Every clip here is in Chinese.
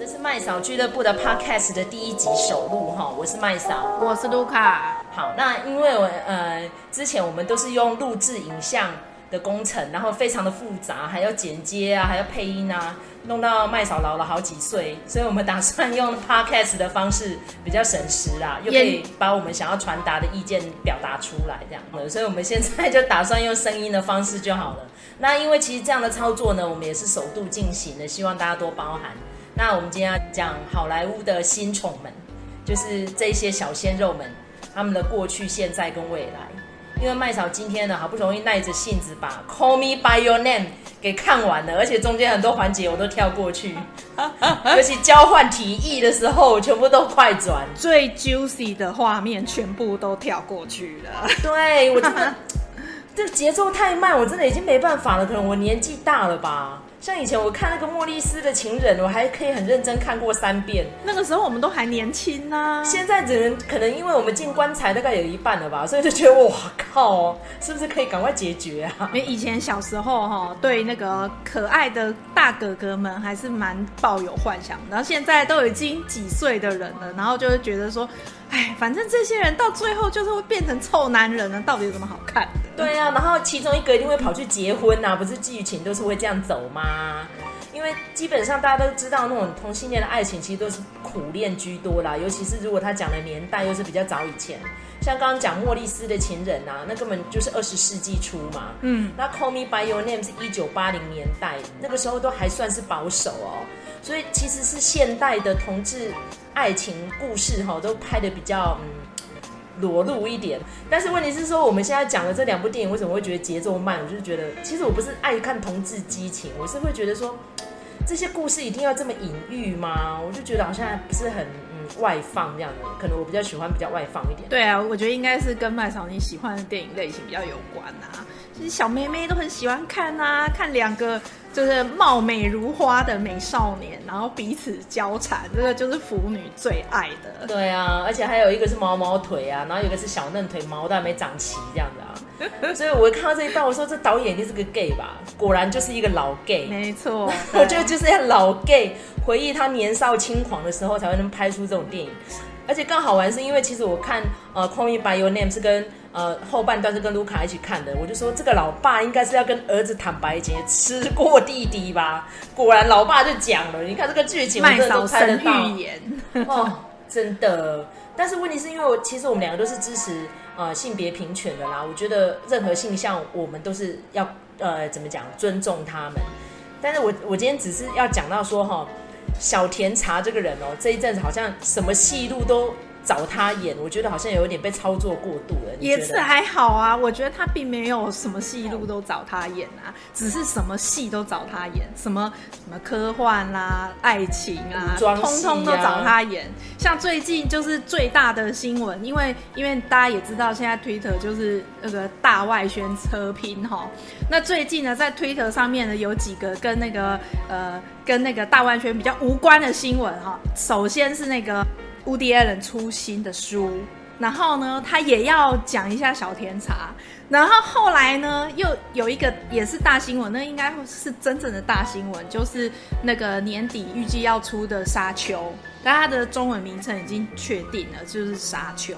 这是麦嫂俱乐部的 Podcast 的第一集首录哈，我是麦嫂，我是卢卡。好，那因为我呃之前我们都是用录制影像的工程，然后非常的复杂，还要剪接啊，还要配音啊，弄到麦嫂老了好几岁，所以我们打算用 Podcast 的方式比较省时啊，又可以把我们想要传达的意见表达出来，这样，所以我们现在就打算用声音的方式就好了。那因为其实这样的操作呢，我们也是首度进行的，希望大家多包涵。那我们今天要讲好莱坞的新宠们，就是这些小鲜肉们，他们的过去、现在跟未来。因为麦嫂今天呢，好不容易耐着性子把《Call Me by Your Name》给看完了，而且中间很多环节我都跳过去，尤其交换提议的时候，全部都快转，最 juicy 的画面全部都跳过去了。对，我真的。这节奏太慢，我真的已经没办法了。可能我年纪大了吧。像以前我看那个莫莉斯的情人，我还可以很认真看过三遍。那个时候我们都还年轻呢、啊。现在只能可能因为我们进棺材大概有一半了吧，所以就觉得哇靠，是不是可以赶快解决啊？因为以前小时候哈，对那个可爱的大哥哥们还是蛮抱有幻想，然后现在都已经几岁的人了，然后就会觉得说，哎，反正这些人到最后就是会变成臭男人了，到底有什么好看的？对呀、啊，然后其中一个一定会跑去结婚呐、啊，不是剧情都是会这样走吗？因为基本上大家都知道，那种同性恋的爱情其实都是苦恋居多啦，尤其是如果他讲的年代又是比较早以前，像刚刚讲莫莉斯的情人啊，那根本就是二十世纪初嘛。嗯，那 Call Me by Your Name 是一九八零年代，那个时候都还算是保守哦，所以其实是现代的同志爱情故事哈、都拍得比较嗯。裸露一点，但是问题是说，我们现在讲的这两部电影为什么会觉得节奏慢？我就是觉得，其实我不是爱看同志激情，我是会觉得说，这些故事一定要这么隐喻吗？我就觉得好像不是很外放这样的，可能我比较喜欢比较外放一点。对啊，我觉得应该是跟麦嫂你喜欢的电影类型比较有关啊。其实小妹妹都很喜欢看啊，看两个。就是貌美如花的美少年，然后彼此交缠，这个就是腐女最爱的。对啊，而且还有一个是毛毛腿啊，然后有一个是小嫩腿，毛都还没长齐这样子啊。所以我看到这一段，我说这导演一定是个 gay 吧？果然就是一个老 gay。没错，我觉得就是要老 gay 回忆他年少轻狂的时候，才会能拍出这种电影。而且更好玩是因为其实我看呃《Call Me by Your Name》是跟呃后半段是跟卢卡一起看的，我就说这个老爸应该是要跟儿子坦白结，吃过弟弟吧？果然老爸就讲了，你看这个剧情，麦嫂神预言 哦，真的。但是问题是因为我其实我们两个都是支持呃性别平权的啦，我觉得任何性向我们都是要呃怎么讲尊重他们。但是我我今天只是要讲到说哈。小甜茶这个人哦，这一阵子好像什么戏路都找他演，我觉得好像有点被操作过度了。也是还好啊，我觉得他并没有什么戏路都找他演啊，只是什么戏都找他演，什么什么科幻啦、啊、爱情啊，啊通通都找他演。像最近就是最大的新闻，因为因为大家也知道，现在 Twitter 就是那个大外宣车拼哈。那最近呢，在 Twitter 上面呢，有几个跟那个呃跟那个大外宣比较无关的新闻哈。首先是那个。伍迪·艾伦出新的书，然后呢，他也要讲一下小甜茶。然后后来呢，又有一个也是大新闻，那应该是真正的大新闻，就是那个年底预计要出的《沙丘》，但它的中文名称已经确定了，就是《沙丘》。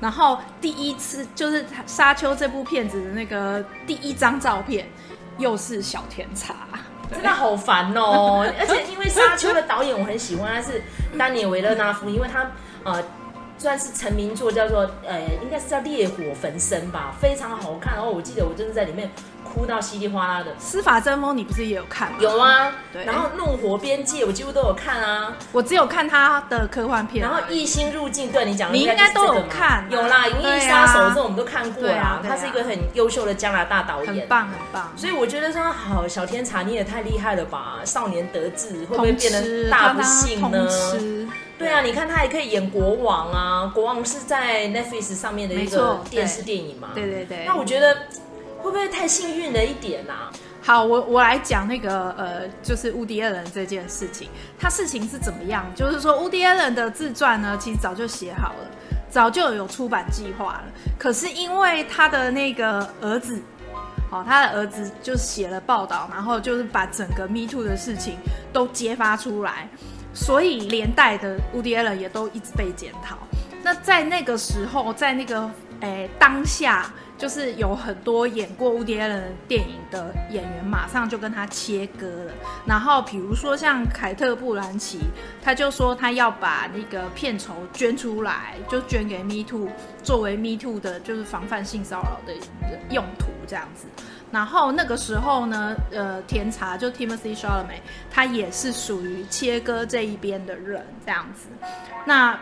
然后第一次就是《沙丘》这部片子的那个第一张照片，又是小甜茶，真的好烦哦！而且因为《沙丘》的导演我很喜欢，他是丹尼尔·维勒纳夫，因为他呃。算是成名作，叫做呃，应该是叫《烈火焚身》吧，非常好看。然后我记得我就是在里面哭到稀里哗啦的。司法争锋，你不是也有看吗？有啊，对。然后《怒火边界》，我几乎都有看啊。我只有看他的科幻片。然后《异星入境》，对你讲，你应该都有看。有啦，《银翼杀手》这种我们都看过啦。他是一个很优秀的加拿大导演，很棒很棒。所以我觉得说，好，小天才你也太厉害了吧！少年得志，会不会变得大不幸呢？对啊，你看他也可以演国王啊，国王是在 Netflix 上面的一个电视电影嘛。对对对。那我觉得会不会太幸运了一点啊？好，我我来讲那个呃，就是乌迪·艾伦这件事情，他事情是怎么样？就是说乌迪·艾伦的自传呢，其实早就写好了，早就有出版计划了。可是因为他的那个儿子，哦，他的儿子就写了报道，然后就是把整个 Me Too 的事情都揭发出来。所以连带的 eden 也都一直被检讨。那在那个时候，在那个诶、当下。就是有很多演过 Woody Allen 电影的演员，马上就跟他切割了。然后比如说像凯特·布兰奇，他就说他要把那个片酬捐出来，就捐给 Me Too，作为 Me Too 的，就是防范性骚扰的用途这样子。然后那个时候呢，呃，甜茶就 Timothée Chalamet，他也是属于切割这一边的人这样子。那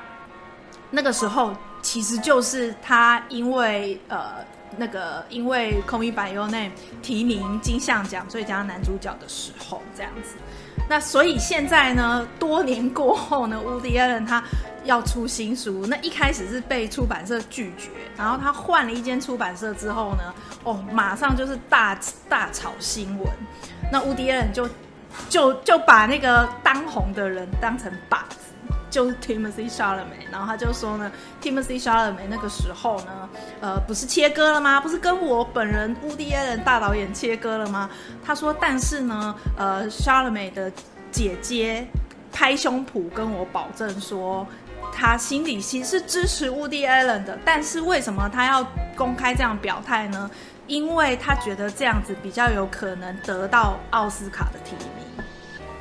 那个时候其实就是他因为呃。那个因为《Call Me by Your Name》提名金像奖最佳男主角的时候，这样子，那所以现在呢，多年过后呢乌迪安他要出新书，那一开始是被出版社拒绝，然后他换了一间出版社之后呢，哦，马上就是大大炒新闻，那乌迪安就就就把那个当红的人当成靶子。就是 Timothée Chalamet，然后他就说呢，Timothée Chalamet 那个时候呢，呃，不是切割了吗？不是跟我本人 Woody Allen 大导演切割了吗？他说，但是呢，呃，Chalamet 的姐姐拍胸脯跟我保证说，他心里其实是支持 Woody Allen 的，但是为什么他要公开这样表态呢？因为他觉得这样子比较有可能得到奥斯卡的提名。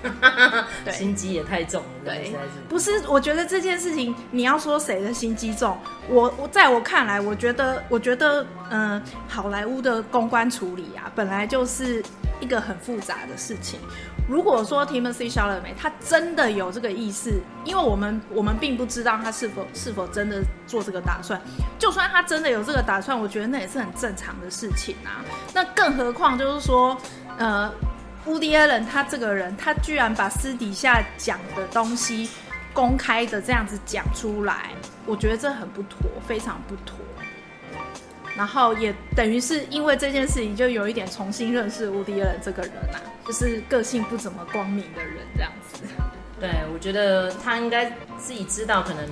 对，心机也太重了。对，不是，我觉得这件事情，你要说谁的心机重，我我在我看来，我觉得，我觉得，嗯、呃，好莱坞的公关处理啊，本来就是一个很复杂的事情。如果说 Timothée Chalamet 他真的有这个意思，因为我们我们并不知道他是否是否真的做这个打算。就算他真的有这个打算，我觉得那也是很正常的事情啊。那更何况就是说，呃。Woody Allen 他这个人，他居然把私底下讲的东西公开的这样子讲出来，我觉得这很不妥，非常不妥。然后也等于是因为这件事情，就有一点重新认识 Woody Allen 这个人啊，就是个性不怎么光明的人这样子。对，我觉得他应该自己知道，可能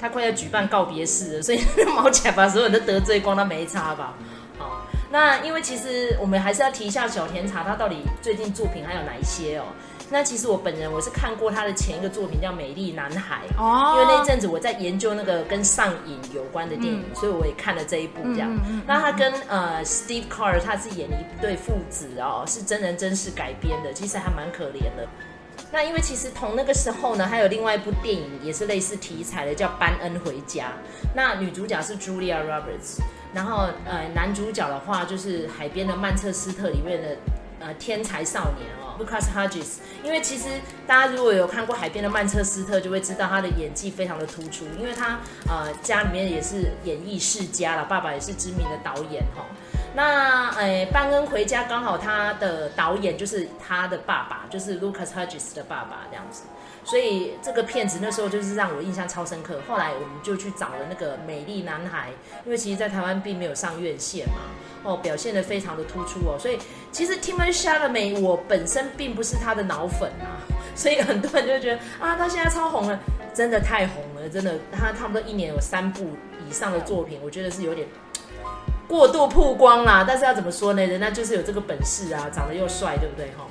他快要举办告别式了，所以 毛起来把所有人都得罪光，他没差吧？好那因为其实我们还是要提一下小甜茶，他到底最近作品还有哪一些哦？那其实我本人我是看过他的前一个作品叫《美丽男孩》哦，因为那阵子我在研究那个跟上瘾有关的电影，嗯、所以我也看了这一部这样。嗯那他跟呃 Steve Carell 他是演一对父子哦，是真人真事改编的，其实还蛮可怜的。那因为其实同那个时候呢，还有另外一部电影也是类似题材的，叫《班恩回家》，那女主角是 Julia Roberts。然后，呃，男主角的话就是《海边的曼彻斯特》里面的呃天才少年哦，Lucas Hedges。因为其实大家如果有看过《海边的曼彻斯特》，就会知道他的演技非常的突出，因为他呃家里面也是演艺世家了，爸爸也是知名的导演哈、那呃，班恩回家刚好他的导演就是他的爸爸，就是 Lucas Hedges 的爸爸这样子。所以这个片子那时候就是让我印象超深刻。后来我们就去找了那个《美丽男孩》，因为其实在台湾并没有上院线嘛，哦，表现的非常的突出哦。所以其实 t i m o t h a l a m e 我本身并不是他的脑粉啊，所以很多人就觉得啊，他现在超红了，真的太红了，真的，他差不多一年有三部以上的作品，我觉得是有点过度曝光啦。但是要怎么说呢？人家就是有这个本事啊，长得又帅，对不对？哈。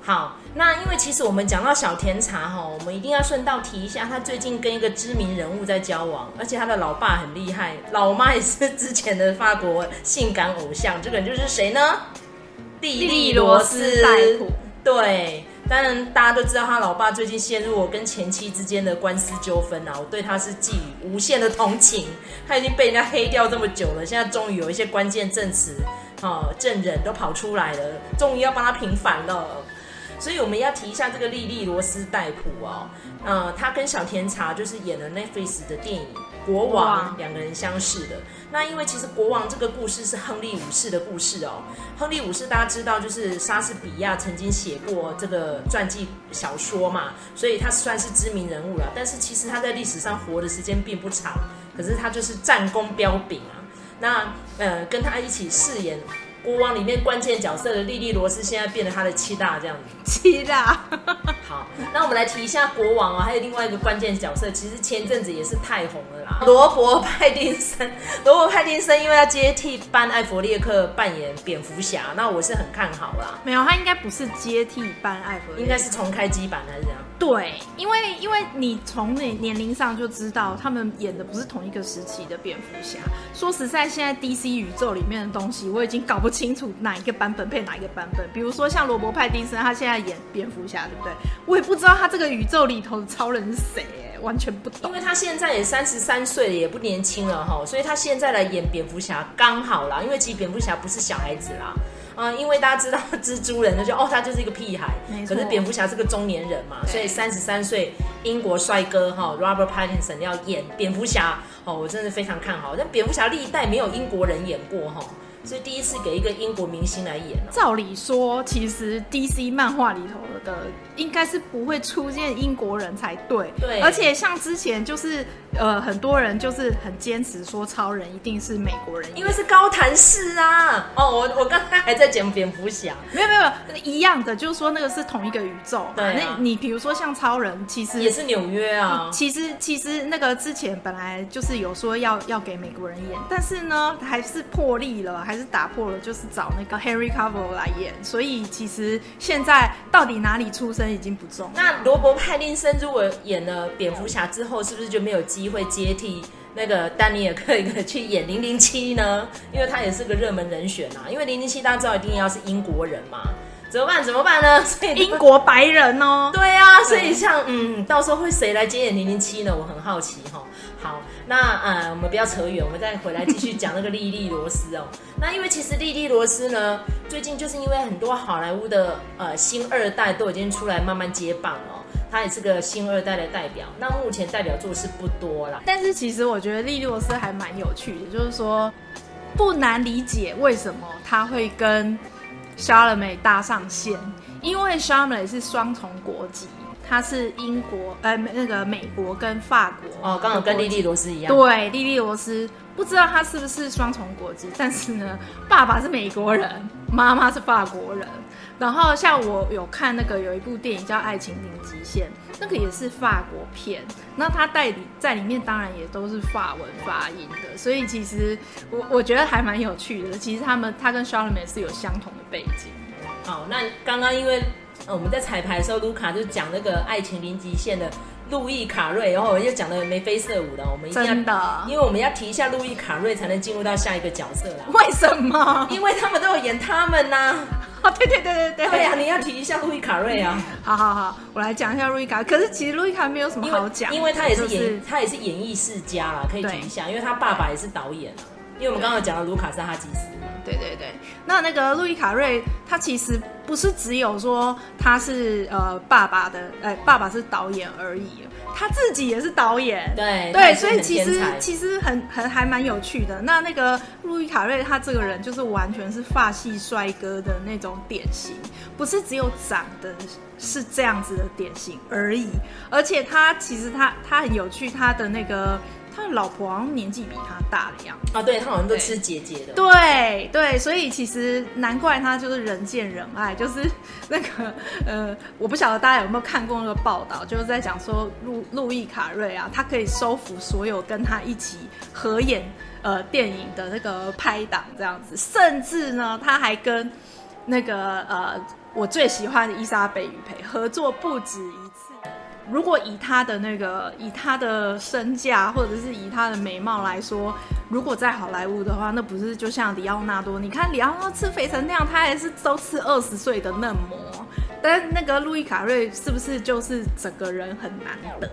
好，那因为其实我们讲到小甜茶哈，我们一定要顺道提一下，他最近跟一个知名人物在交往，而且他的老爸很厉害，老妈也是之前的法国性感偶像，这个人就是谁呢？莉莉罗斯。对，当然大家都知道他老爸最近陷入我跟前妻之间的官司纠纷啊，我对他是寄予无限的同情，他已经被人家黑掉这么久了，现在终于有一些关键证词，啊，证人都跑出来了，终于要帮他平反了。所以我们要提一下这个莉莉罗斯戴普哦，呃，他跟小甜茶就是演了 Netflix 的电影《国王》，两个人相识的。那因为其实《国王》这个故事是亨利五世的故事哦。亨利五世大家知道，就是莎士比亚曾经写过这个传记小说嘛，所以他算是知名人物了。但是其实他在历史上活的时间并不长，可是他就是战功彪炳啊。那呃，跟他一起饰演。国王里面关键角色的莉莉罗斯现在变得他的七大这样子，七大。好，那我们来提一下国王啊，还有另外一个关键角色，其实前阵子也是太红了啦，罗伯派丁森。罗伯派丁森因为要接替班艾佛列克扮演蝙蝠侠，那我是很看好啦。没有，他应该不是接替班艾佛列克，应该是重开机版还是怎样？对，因为因为你从那年龄上就知道，他们演的不是同一个时期的蝙蝠侠。说实在，现在 DC 宇宙里面的东西，我已经搞不清楚哪一个版本配哪一个版本。比如说像罗伯·派丁森，他现在演蝙蝠侠，对不对？我也不知道他这个宇宙里头的超人是谁，完全不懂。因为他现在也三十三岁了，也不年轻了哈，所以他现在来演蝙蝠侠刚好啦。因为其实蝙蝠侠不是小孩子啦。啊、嗯，因为大家知道蜘蛛人，就哦，他就是一个屁孩。可是蝙蝠侠是个中年人嘛，所以三十三岁英国帅哥哈，Robert Pattinson 要演蝙蝠侠哦，我真的非常看好。但蝙蝠侠历代没有英国人演过哈。所以第一次给一个英国明星来演。照理说，其实 DC 漫画里头的应该是不会出现英国人才对。对。而且像之前就是呃很多人就是很坚持说超人一定是美国人，因为是高谭市啊。哦，我我刚才还在讲蝙蝠侠，没有没有没有一样的，就是说那个是同一个宇宙。对、啊。那你比如说像超人，其实也是纽约啊。其实其实那个之前本来就是有说要要给美国人演，但是呢还是破例了，还是。打破了，就是找那个 Henry Cavill 来演，所以其实现在到底哪里出生已经不重要。那罗伯·派丁森如果演了蝙蝠侠之后，是不是就没有机会接替那个丹尼尔·克雷格去演零零七呢？因为他也是个热门人选啊。因为零零七大家知道一定要是英国人嘛。怎么办？怎么办呢？所以英国白人哦。对啊，所以像嗯，到时候会谁来接演零零七呢？我很好奇哈。好，那呃，我们不要扯远，我们再回来继续讲那个莉莉罗斯哦。那因为其实莉莉罗斯呢，最近就是因为很多好莱坞的呃新二代都已经出来慢慢接棒哦，她也是个新二代的代表。那目前代表作是不多啦，但是其实我觉得莉莉罗斯还蛮有趣的，就是说不难理解为什么他会跟。莎乐美搭上线，因为莎乐美是双重国籍，他是英国，呃，那个美国跟法国。哦，刚好跟莉莉罗斯一样。对，莉莉罗斯不知道他是不是双重国籍，但是呢，爸爸是美国人，妈妈是法国人。然后像我有看那个有一部电影叫《爱情零极限》，那个也是法国片，那它代理在里面当然也都是法文发音的，所以其实我我觉得还蛮有趣的。其实他们他跟 Sharon Man 是有相同的背景。好，那刚刚因为我们在彩排的时候，卢卡就讲那个《爱情零极限》的。路易卡瑞，然后我又讲的眉飞色舞的，我们一定要，真的，因为我们要提一下路易卡瑞，才能进入到下一个角色啦。为什么？因为他们都有演他们呐、啊。哦，对对对对对。对呀、啊，你要提一下路易卡瑞啊。好好好，我来讲一下路易卡。可是其实路易卡没有什么好讲，因为，他也是演，就是、他也是演艺世家啦，可以提一下，因为他爸爸也是导演。因为我们刚刚讲的卢卡是哈吉斯嘛，对对对。那那个路易卡瑞，他其实不是只有说他是呃爸爸的，哎、呃，爸爸是导演而已，他自己也是导演。对对，所以其实其实很很还蛮有趣的。那那个路易卡瑞，他这个人就是完全是发系帅哥的那种典型，不是只有长得是这样子的典型而已，而且他其实他他很有趣，他的那个。他的老婆好像年纪比他大的样子啊，对，他好像都吃姐姐的，对对，所以其实难怪他就是人见人爱，就是 那个呃，我不晓得大家有没有看过那个报道，就是在讲说路路易卡瑞啊，他可以收服所有跟他一起合演呃电影的那个拍档这样子，甚至呢，他还跟那个呃我最喜欢的伊莎贝雨蓓合作不止一次。如果以他的那个，以他的身价，或者是以他的美貌来说，如果在好莱坞的话，那不是就像里奥纳多？你看里奥纳多吃肥成那样，他还是都吃二十岁的嫩模。但那个路易卡瑞是不是就是整个人很难得，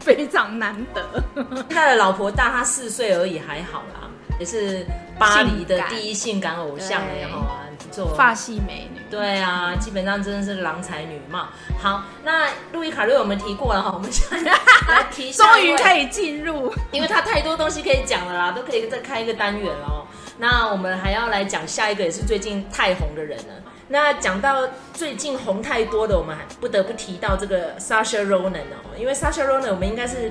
非常难得？他的老婆大他四岁而已，还好啦，也是巴黎的第一性感偶像然后啊。做发系美女，对啊，基本上真的是郎才女貌。好，那路易卡瑞我们提过了哈，我们现在来提，终于可以进入，因为他太多东西可以讲了啦，都可以再开一个单元哦。那我们还要来讲下一个也是最近太红的人了。那讲到最近红太多的，我们还不得不提到这个 Ronan 哦，因为 Saoirse Ronan 我们应该是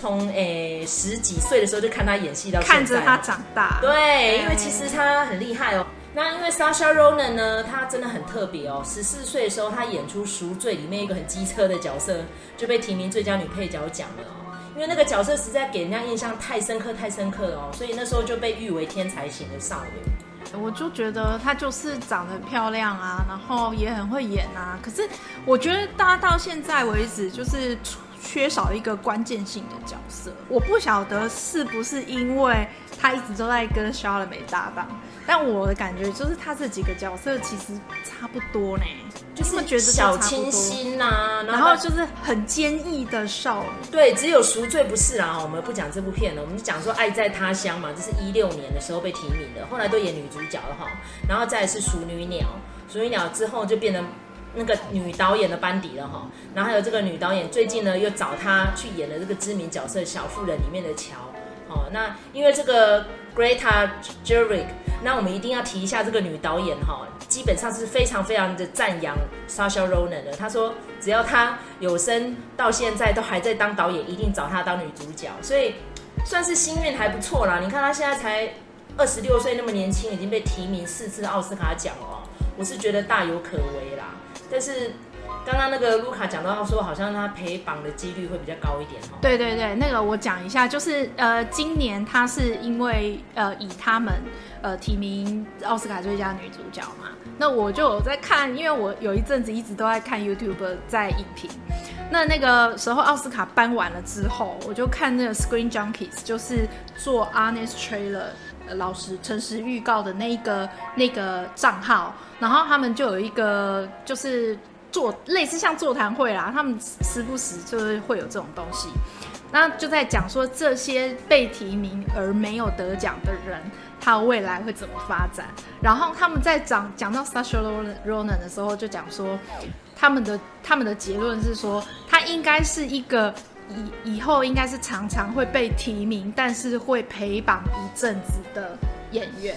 从诶、欸、十几岁的时候就看他演戏到现在，看着他长大，对，因为其实他很厉害哦。那因为 Sasha Ronan 呢，她真的很特别哦。十四岁的时候，她演出《赎罪》里面一个很机车的角色，就被提名最佳女配角奖了哦。因为那个角色实在给人家印象太深刻、太深刻了哦，所以那时候就被誉为天才型的少女。我就觉得她就是长得很漂亮啊，然后也很会演啊。可是我觉得大家到现在为止就是。缺少一个关键性的角色，我不晓得是不是因为他一直都在跟莎乐美搭档，但我的感觉就是他这几个角色其实差不多呢，就是觉得小清新呐、啊，然后就是很坚毅的少女。对，只有赎罪不是啊，我们不讲这部片了，我们就讲说《爱在他乡》嘛，这是一六年的时候被提名的，后来都演女主角了哈，然后再来是《熟女鸟》，《熟女鸟》之后就变成。那个女导演的班底了哈，然后还有这个女导演最近呢又找她去演了这个知名角色《小妇人》里面的乔，哦，那因为这个 Greta Gerwig，那我们一定要提一下这个女导演哈，基本上是非常非常的赞扬 Saoirse Ronan 的，她说只要她有生到现在都还在当导演，一定找她当女主角，所以算是心运还不错啦。你看她现在才二十六岁，那么年轻，已经被提名四次奥斯卡奖哦，我是觉得大有可为啦。但是刚刚那个卢卡讲到说，好像他陪榜的几率会比较高一点哦。对对对，那个我讲一下，就是呃，今年他是因为呃以他们呃提名奥斯卡最佳女主角嘛，那我就有在看，因为我有一阵子一直都在看 YouTube 在影评。那那个时候奥斯卡颁完了之后，我就看那个 Screen Junkies，就是做 Honest Trailer。老实诚实预告的那一个那个账号，然后他们就有一个就是做类似像座谈会啦，他们时不时就是会有这种东西，那就在讲说这些被提名而没有得奖的人，他未来会怎么发展。然后他们在讲讲到 Saoirse Ronan 的时候，就讲说他们的他们的结论是说，他应该是一个。以以后应该是常常会被提名，但是会陪榜一阵子的演员。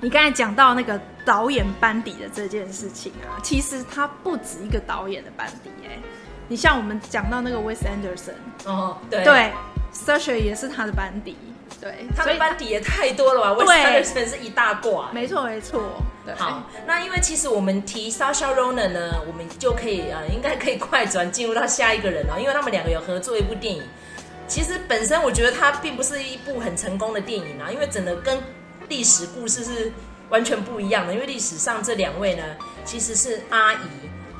你刚才讲到那个导演班底的这件事情啊，其实他不止一个导演的班底哎。你像我们讲到那个 Wes Anderson，哦，对，对 s a s h a 也是他的班底。对，他的班底也太多了吧？对，他的人是一大挂。没错，没错。对，好，那因为其实我们提 Saoirse Ronan 呢，我们就可以呃，应该可以快转进入到下一个人了，因为他们两个有合作一部电影。其实本身我觉得它并不是一部很成功的电影啊，因为整个跟历史故事是完全不一样的。因为历史上这两位呢，其实是阿姨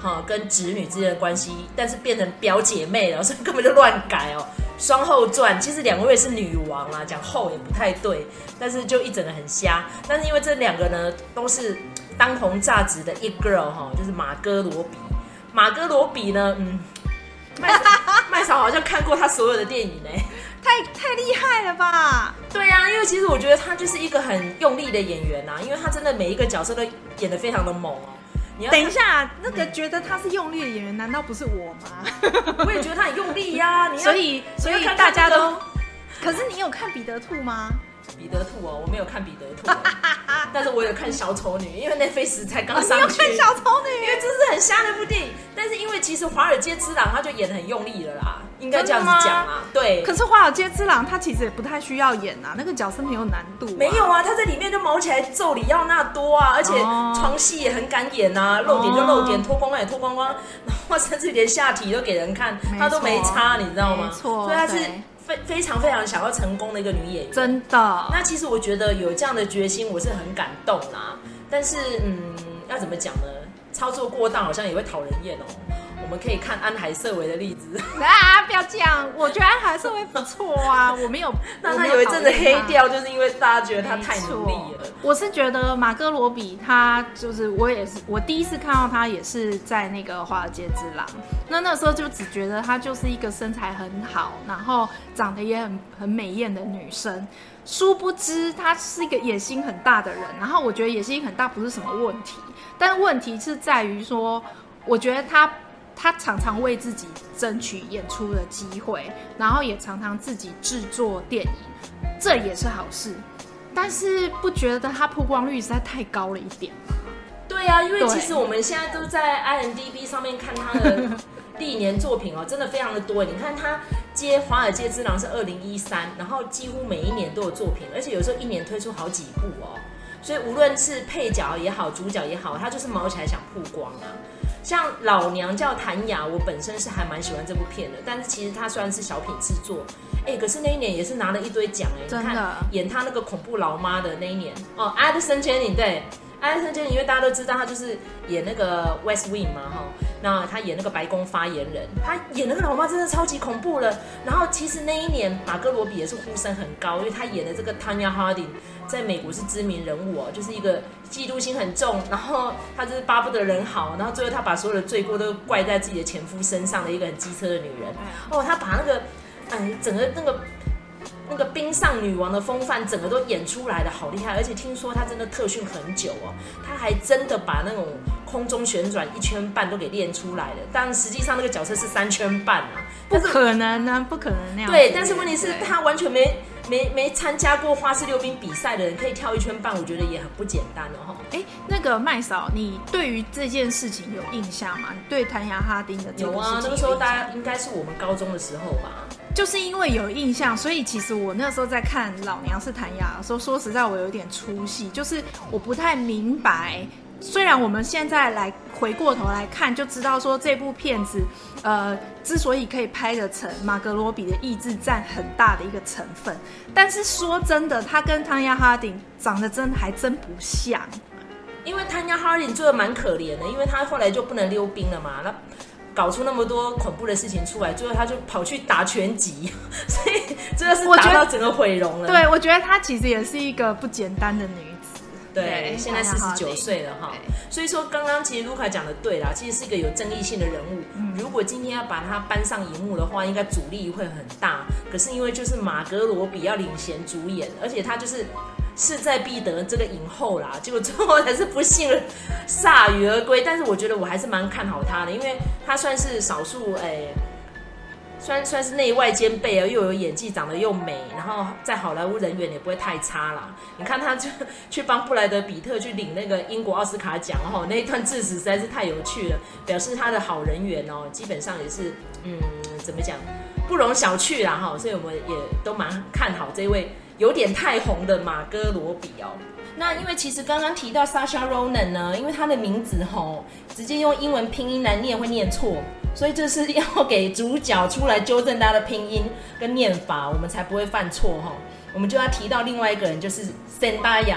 哈跟侄女之间的关系，但是变成表姐妹了，所以根本就乱改哦。双后传，其实两位是女王啊，讲后也不太对，但是就一整个很瞎。但是因为这两个呢，都是当红炸子的 It Girl 哈，就是马哥罗比。马哥罗比呢，嗯，麦 麦嫂好像看过他所有的电影呢，太太厉害了吧？对呀、啊，因为其实我觉得他就是一个很用力的演员呐，因为他真的每一个角色都演得非常的猛哦。等一下，那个觉得他是用力的演员，难道不是我吗？我也觉得他很用力呀、啊。所以，所以大家都。可是你有看彼得兔吗？彼得兔哦，我没有看彼得兔，但是我有看小丑女，因为那 Netflix 才刚上有看小丑女？因为这是很瞎的一部电影，但是因为其实《华尔街之狼》他就演的很用力了啦，应该这样子讲啊。对。可是《华尔街之狼》他其实也不太需要演啊，那个角色没有难度、啊。没有啊，他在里面就毛起来揍里奥纳多啊，而且床戏也很敢演啊，露点就露点，脱光光也脱光光，然后甚至连下体都给人看，他都没差，你知道吗？没错，所以他是。非非常非常想要成功的一个女演员，真的。那其实我觉得有这样的决心，我是很感动啦。但是，嗯，要怎么讲呢？操作过当好像也会讨人厌哦。我们可以看安海瑟薇的例子 啊！不要这样，我觉得安海瑟薇不错啊。我没有，那他有一阵子黑掉，就是因为大家觉得他太努力了。我是觉得马哥罗比他就是，我也是，我第一次看到他也是在那个《华尔街之狼》。那那时候就只觉得她就是一个身材很好，然后长得也很很美艳的女生。殊不知她是一个野心很大的人。然后我觉得野心很大不是什么问题，但是问题是在于说，我觉得她。他常常为自己争取演出的机会，然后也常常自己制作电影，这也是好事。但是不觉得他曝光率实在太高了一点吗？对啊，因为其实我们现在都在 IMDB 上面看他的历年作品哦，真的非常的多。你看他接《华尔街之狼》是二零一三，然后几乎每一年都有作品，而且有时候一年推出好几部哦。所以无论是配角也好，主角也好，他就是毛起来想曝光啊。像老娘叫谭雅，我本身是还蛮喜欢这部片的，但是其实它虽然是小品制作，哎、欸，可是那一年也是拿了一堆奖哎，真的，演他那个恐怖老妈的那一年哦，艾德森·杰尼对。安森·杰尼，因为大家都知道他就是演那个《West Wing》嘛，哈，那他演那个白宫发言人，他演那个老妈真的超级恐怖了。然后其实那一年马格罗比也是呼声很高，因为他演的这个 Tanya Harding 在美国是知名人物哦，就是一个嫉妒心很重，然后他就是巴不得人好，然后最后他把所有的罪过都怪在自己的前夫身上的一个很机车的女人。哦，他把那个，哎，整个那个。那个冰上女王的风范，整个都演出来的好厉害，而且听说她真的特训很久哦，她还真的把那种空中旋转一圈半都给练出来了。但实际上那个角色是三圈半啊，不可能呢，不可能那样。对，但是问题是她完全没没没参加过花式溜冰比赛的人，可以跳一圈半，我觉得也很不简单哦。哎，那个麦嫂，你对于这件事情有印象吗？你对谭雅哈丁的这个事情有？有啊，那个时候大家应该是我们高中的时候吧。就是因为有印象，所以其实我那时候在看《老娘是谭雅》的时候，说实在我有点出戏，就是我不太明白。虽然我们现在来回过头来看，就知道说这部片子，呃，之所以可以拍得成，马格罗比的意志占很大的一个成分。但是说真的，他跟汤亚哈丁长得真还真不像，因为汤亚哈丁做的蛮可怜的，因为他后来就不能溜冰了嘛，那。搞出那么多恐怖的事情出来，最后他就跑去打拳击，所以真的是打到整个毁容了。对，我觉得她其实也是一个不简单的女子。对，对现在四十九岁了哈。所以说，刚刚其实卢卡讲的对啦，其实是一个有争议性的人物。嗯、如果今天要把他搬上荧幕的话，应该阻力会很大。可是因为就是马格罗比要领衔主演，而且他就是。势在必得这个影后啦，结果最后还是不幸铩羽而归。但是我觉得我还是蛮看好他的，因为他算是少数哎，算算是内外兼备啊，又有演技，长得又美，然后在好莱坞人缘也不会太差啦。你看他就去帮布莱德彼特去领那个英国奥斯卡奖哦，那一段致辞实在是太有趣了，表示他的好人缘哦，基本上也是嗯，怎么讲不容小觑啦哈，所以我们也都蛮看好这位。有点太红的马哥罗比哦，那因为其实刚刚提到 Sasha Ronan 呢，因为他的名字吼直接用英文拼音来念会念错，所以这是要给主角出来纠正他的拼音跟念法，我们才不会犯错哈。我们就要提到另外一个人，就是 Sendaya。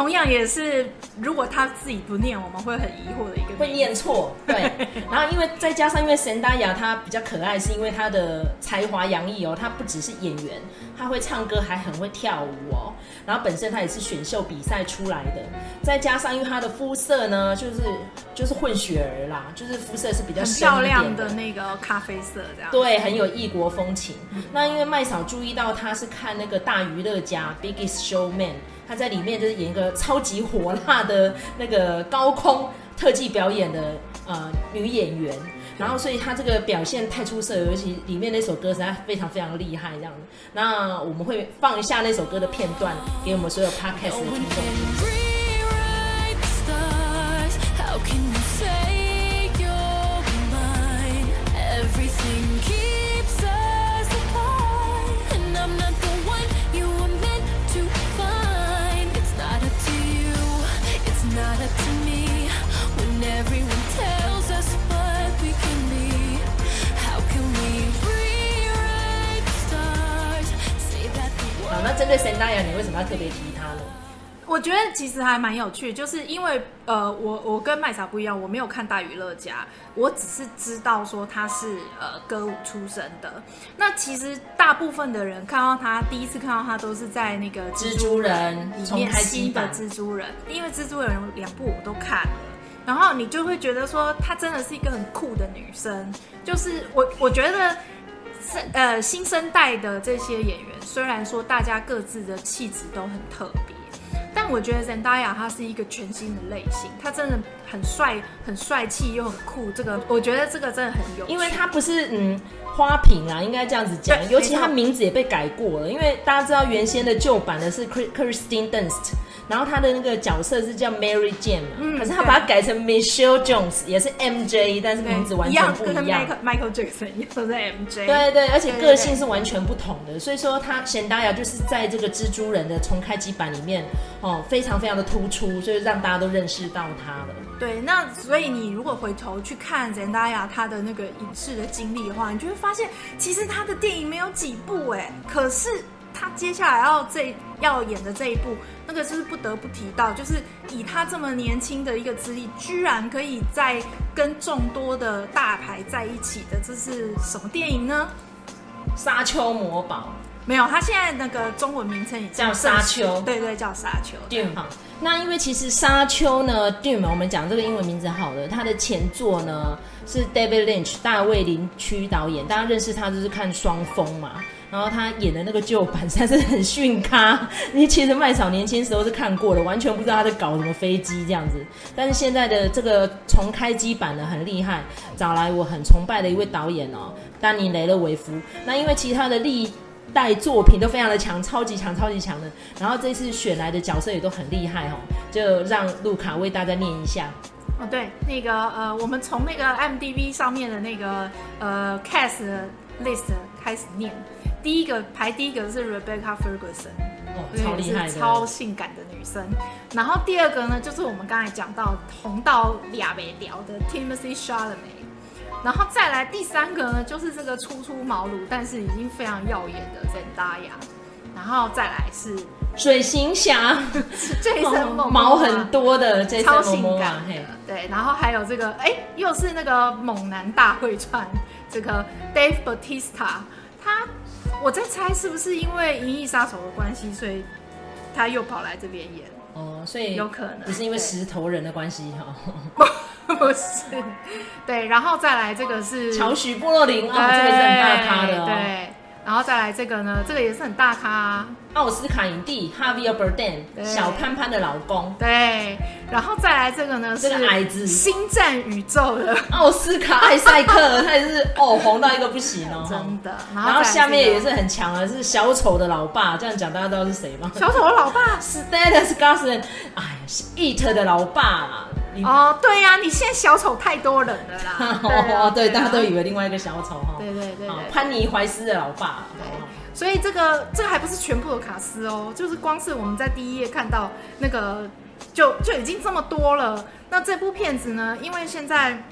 同样也是，如果他自己不念，我们会很疑惑的一个。会念错，对。然后因为再加上，因为神大雅他比较可爱，是因为他的才华洋溢哦。他不只是演员，他会唱歌，还很会跳舞哦。然后本身他也是选秀比赛出来的。再加上因为他的肤色呢，就是就是混血儿啦，就是肤色是比较漂亮的那个咖啡色这样。对，很有异国风情。嗯、那因为麦嫂注意到他是看那个大娱乐家 Biggest Showman。她在里面就是演一个超级火辣的那个高空特技表演的呃女演员，然后所以她这个表现太出色，尤其里面那首歌实在非常非常厉害，这样子。那我们会放一下那首歌的片段给我们所有 Podcast 的听众。其实还蛮有趣，就是因为呃，我我跟麦莎不一样，我没有看大娱乐家，我只是知道说他是呃歌舞出身的。那其实大部分的人看到他第一次看到他都是在那个蜘蛛人里面新的蜘蛛人，因为蜘蛛人两部我都看了，然后你就会觉得说她真的是一个很酷的女生，就是我我觉得。呃，新生代的这些演员，虽然说大家各自的气质都很特别，但我觉得 Zendaya 她是一个全新的类型，她真的很帅、很帅气又很酷。这个我觉得这个真的很有，因为她不是嗯花瓶啊，应该这样子讲。尤其她名字也被改过了，因为大家知道原先的旧版的是 Christine Dunst。然后他的那个角色是叫 Mary Jane 嘛，嗯，可是他把它改成 Michelle Jones，也是 MJ，但是名字完全不一样。一样跟 Michael Jackson 一样都是 MJ。对对，而且个性是完全不同的。所以说他沈大雅就是在这个蜘蛛人的重开机版里面，哦，非常非常的突出，所以让大家都认识到他了。对，那所以你如果回头去看 Zendaya 她的那个影视的经历的话，你就会发现，其实他的电影没有几部哎，可是她接下来要这要演的这一部，那个就是不得不提到，就是以他这么年轻的一个资历，居然可以在跟众多的大牌在一起的，这是什么电影呢？沙丘魔堡。没有，他现在那个中文名称也叫沙丘，对对，叫沙丘。Dune。好，那因为其实沙丘呢，Dune，我们讲这个英文名字好了，它的前作呢是 David Lynch，大卫林区导演，大家认识他就是看双峰嘛，然后他演的那个旧版实在是很逊咖，你 其实麦嫂年轻时候是看过的，完全不知道他在搞什么飞机这样子，但是现在的这个重开机版呢很厉害，找来我很崇拜的一位导演哦，丹尼雷勒维夫，那因为其他的历代作品都非常的强，超级强，超级强的。然后这次选来的角色也都很厉害哦，就让路卡为大家念一下。哦，对，那个呃，我们从那个 IMDb 上面的那个呃 cast list 开始念。第一个排第一个是 Rebecca Ferguson，哦，超厉害的，超性感的女生。然后第二个呢，就是我们刚才讲到红到俩没掉的 Timothée Chalamet。然后再来第三个呢，就是这个初出茅庐但是已经非常耀眼的 Zendaya，然后再来是水行侠，这一身毛很多的，这超性感的，对，然后还有这个哎，又是那个猛男大会串，这个 Dave Bautista，他我在猜是不是因为《银翼杀手》的关系，所以他又跑来这边演哦，所以有可能不是因为石头人的关系哈。不是，对，然后再来这个是乔许布洛林啊，这个是很大咖的哦。对，然后再来这个呢，这个也是很大咖啊，奥斯卡影帝 Javier Bardem，小潘潘的老公。对，然后再来这个呢，这个矮子，星战宇宙的奥斯卡艾塞克，他也是哦红到一个不行哦，真的。然后下面也是很强的，是小丑的老爸，这样讲大家知道是谁吗？小丑的老爸，Stellan Skarsgård，哎呀，是 It 的老爸。哦，对呀、啊，你现在小丑太多人了啦。哦、对，大家都以为另外一个小丑哈。对对对，对，对，潘尼怀斯的老爸。对，所以这个这个还不是全部的卡司哦，就是光是我们在第一页看到那个就就已经这么多了。那这部片子呢，因为现在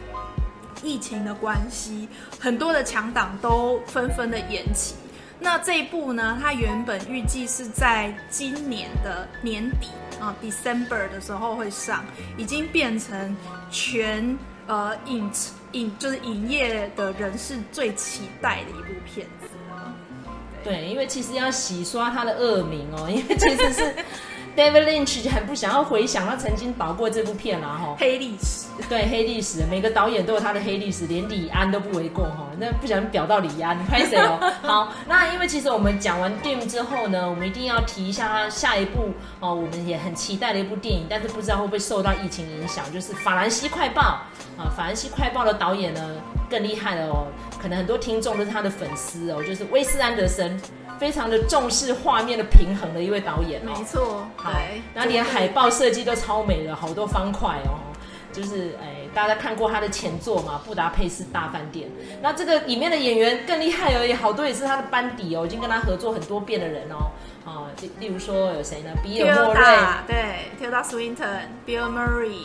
疫情的关系，很多的强档都纷纷的延期。那这一部呢，它原本预计是在今年的年底啊，December 的时候会上，已经变成全呃影影就是影业的人士最期待的一部片子了。对，对，因为其实要洗刷他的恶名哦，因为其实是。David Lynch 很不想要回想他曾经导过这部片啦，哈，黑历史，对，黑历史，每个导演都有他的黑历史，连李安都不为过哈。那不小心表到李安，你拍谁哦？好，那因为其实我们讲完 Dune 之后呢，我们一定要提一下他下一部哦，我们也很期待的一部电影，但是不知道会不会受到疫情影响，就是《法兰西快报》啊，《法兰西快报》的导演呢更厉害了哦，可能很多听众都是他的粉丝哦，就是威斯安德森。非常的重视画面的平衡的一位导演，没错，好，然后连海报设计都超美了，好多方块哦，就是哎，大家看过他的前作嘛，《布达佩斯大饭店》，那这个里面的演员更厉害而已，好多也是他的班底哦，已经跟他合作很多遍的人哦，啊，例例如说有谁呢？比尔莫瑞，对，Tilda Swinton，Bill Murray，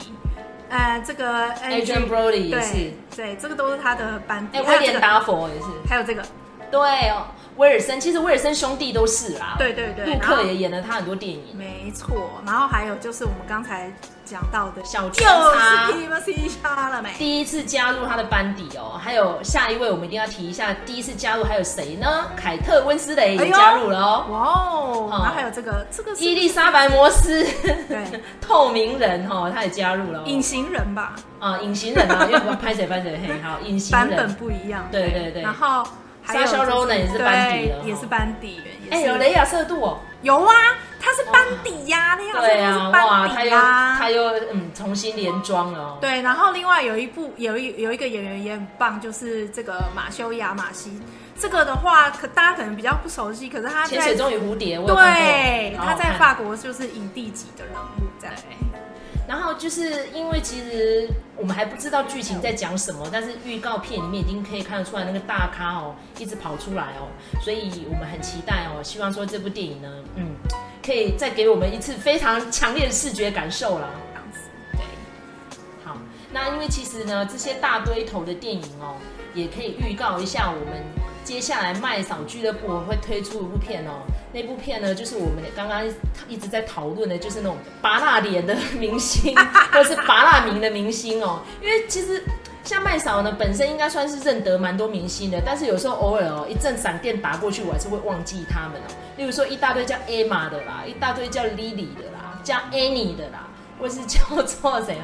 呃，这个 Adrien Brody 也是，对，这个都是他的班底，哎，威廉达佛也是，还有这个，对哦。威尔森，其实威尔森兄弟都是啦。对对对，陆克也演了他很多电影。没错，然后还有就是我们刚才讲到的小圈叉，了没？第一次加入他的班底哦。还有下一位，我们一定要提一下，第一次加入还有谁呢？凯特温斯雷也加入了哦。哇哦，然后还有这个这个伊丽莎白摩斯，对，透明人哈，他也加入了。隐形人吧？啊，隐形人啊，因为拍谁拍谁嘿，好，隐形人版本不一样。对对对，然后。莎莎罗南也是班底的，也是班底。哎，有雷亚瑟度哦，有啊，他是班底呀，雷亚瑟度是班底啊，他又嗯重新连装了。对，然后另外有一部有一有一个演员也很棒，就是这个马修亚马西。这个的话，可大家可能比较不熟悉，可是他在《潜水钟与蝴蝶》，对，他在法国就是影帝级的人物在。然后就是因为其实我们还不知道剧情在讲什么，但是预告片里面已经可以看得出来那个大咖哦一直跑出来哦，所以我们很期待哦，希望说这部电影呢，嗯，可以再给我们一次非常强烈的视觉感受啦。对。好，那因为其实呢，这些大堆头的电影哦，也可以预告一下我们接下来麦嫂俱乐部会推出一部片哦。那部片呢，就是我们刚刚一直在讨论的，就是那种拔辣脸的明星，或是拔辣名的明星哦。因为其实像麦嫂呢，本身应该算是认得蛮多明星的，但是有时候偶尔哦，一阵闪电打过去，我还是会忘记他们哦。例如说，一大堆叫 Emma 的啦，一大堆叫 Lily 的啦，叫 Annie 的啦，或是叫做谁？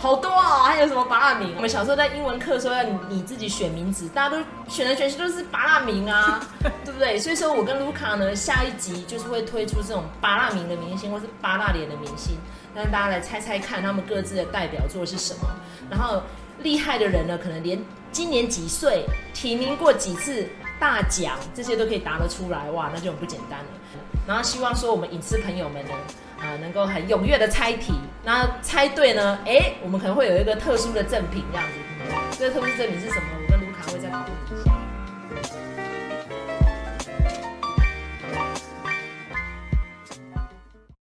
好多哦，还有什么八大名？我们小时候在英文课说要你自己选名字，大家都选来选去都是八大名啊，对不对？所以说我跟卢卡呢，下一集就是会推出这种八大名的明星，或是八大脸的明星，让大家来猜猜看他们各自的代表作是什么。然后厉害的人呢，可能连今年几岁、提名过几次大奖，这些都可以答得出来，哇，那就很不简单了。然后希望说我们影视朋友们呢。啊，能够很踊跃的猜题，那猜对呢，哎，我们可能会有一个特殊的赠品这样子。这个特殊赠品是什么？